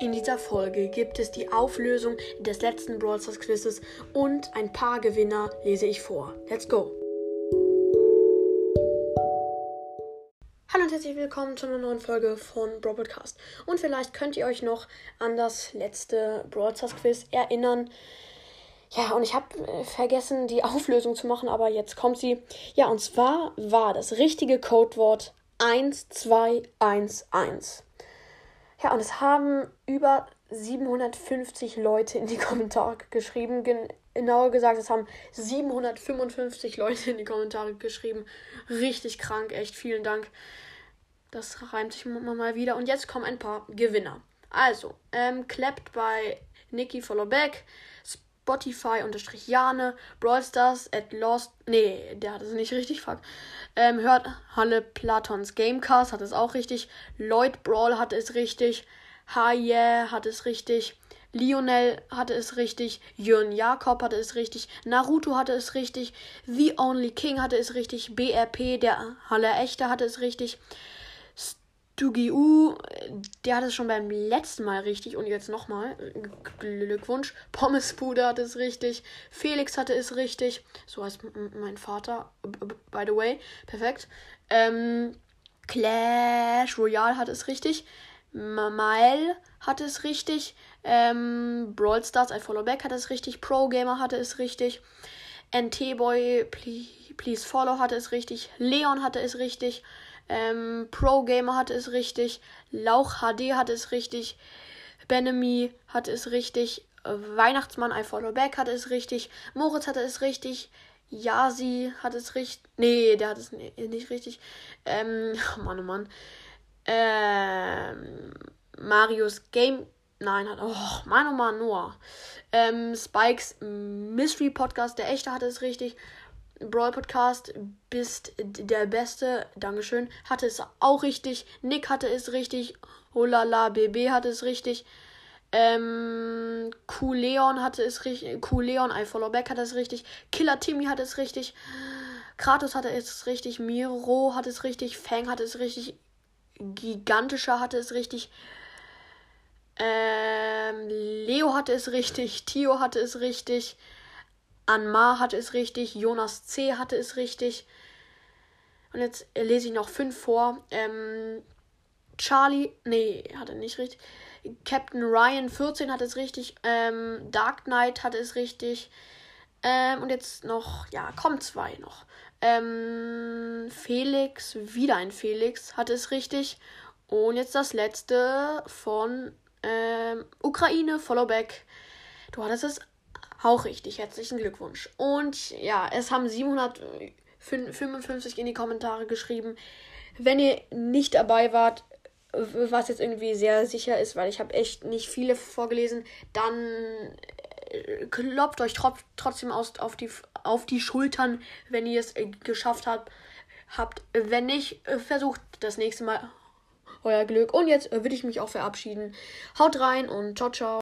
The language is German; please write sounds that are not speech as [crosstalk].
In dieser Folge gibt es die Auflösung des letzten Brawl Stars Quizzes und ein paar Gewinner lese ich vor. Let's go! Hallo und herzlich willkommen zu einer neuen Folge von Brawl Podcast. Und vielleicht könnt ihr euch noch an das letzte Brawl Stars Quiz erinnern. Ja, und ich habe äh, vergessen, die Auflösung zu machen, aber jetzt kommt sie. Ja, und zwar war das richtige Codewort 1211. Ja, und es haben über 750 Leute in die [laughs] Kommentare geschrieben. Genauer gesagt, es haben 755 Leute in die Kommentare geschrieben. Richtig krank, echt vielen Dank. Das reimt sich mal wieder. Und jetzt kommen ein paar Gewinner. Also, ähm, klappt bei Nikki Followback, Spotify unterstrich Jane, Brawl Stars at Lost. Nee, der hat es nicht richtig, fuck. Ähm, hört Halle Platons Gamecast, hat es auch richtig. Lloyd Brawl hatte es richtig. Haye hat es richtig. Lionel hatte es richtig, Jörn Jakob hatte es richtig, Naruto hatte es richtig, The Only King hatte es richtig, BRP, der Halle Echte hatte es richtig, Dugi U, der hat es schon beim letzten Mal richtig und jetzt nochmal. Glückwunsch. Pommespuder hat es richtig. Felix hatte es richtig. So heißt mein Vater. By the way. Perfekt. Ähm, Clash Royale hat es richtig. Mile hatte es richtig. Ähm, Brawl Stars, I Follow Back hatte es richtig. Pro Gamer hatte es richtig. NT Boy, please, please Follow hatte es richtig. Leon hatte es richtig. Ähm, Pro Gamer hatte es richtig. Lauch HD hatte es richtig. Benemy hatte es richtig. Weihnachtsmann I Follow Back hatte es richtig. Moritz hatte es richtig. Yasi hat es richtig. Nee, der hat es nicht richtig. Ähm, [laughs] oh Mann, oh Mann. Ähm, Marius Game. Nein, hat. Oh, Mann, oh Mann, Noah. Ähm, Spikes Mystery Podcast, der echte hatte es richtig. Brawl Podcast, bist der Beste. Dankeschön. Hatte es auch richtig. Nick hatte es richtig. Holala BB hatte es richtig. Ähm, Kuleon hatte es richtig. Kuleon, I Follow Back hatte es richtig. Killer Timmy hatte es richtig. Kratos hatte es richtig. Miro hatte es richtig. Fang hatte es richtig. Gigantischer hatte es richtig. Ähm, Leo hatte es richtig. Tio hatte es richtig. Anmar hatte es richtig, Jonas C. hatte es richtig. Und jetzt lese ich noch fünf vor. Ähm, Charlie, nee, hatte nicht richtig. Captain Ryan 14 hat es richtig. Ähm, Dark Knight hatte es richtig. Ähm, und jetzt noch, ja, kommen zwei noch. Ähm, Felix, wieder ein Felix, hatte es richtig. Und jetzt das letzte von ähm, Ukraine, Followback. Du hattest es auch richtig. Herzlichen Glückwunsch. Und ja, es haben 755 in die Kommentare geschrieben. Wenn ihr nicht dabei wart, was jetzt irgendwie sehr sicher ist, weil ich habe echt nicht viele vorgelesen, dann äh, klopft euch trotzdem aus, auf, die, auf die Schultern, wenn ihr es äh, geschafft habt. habt. Wenn nicht, äh, versucht das nächste Mal euer Glück. Und jetzt würde ich mich auch verabschieden. Haut rein und ciao, ciao.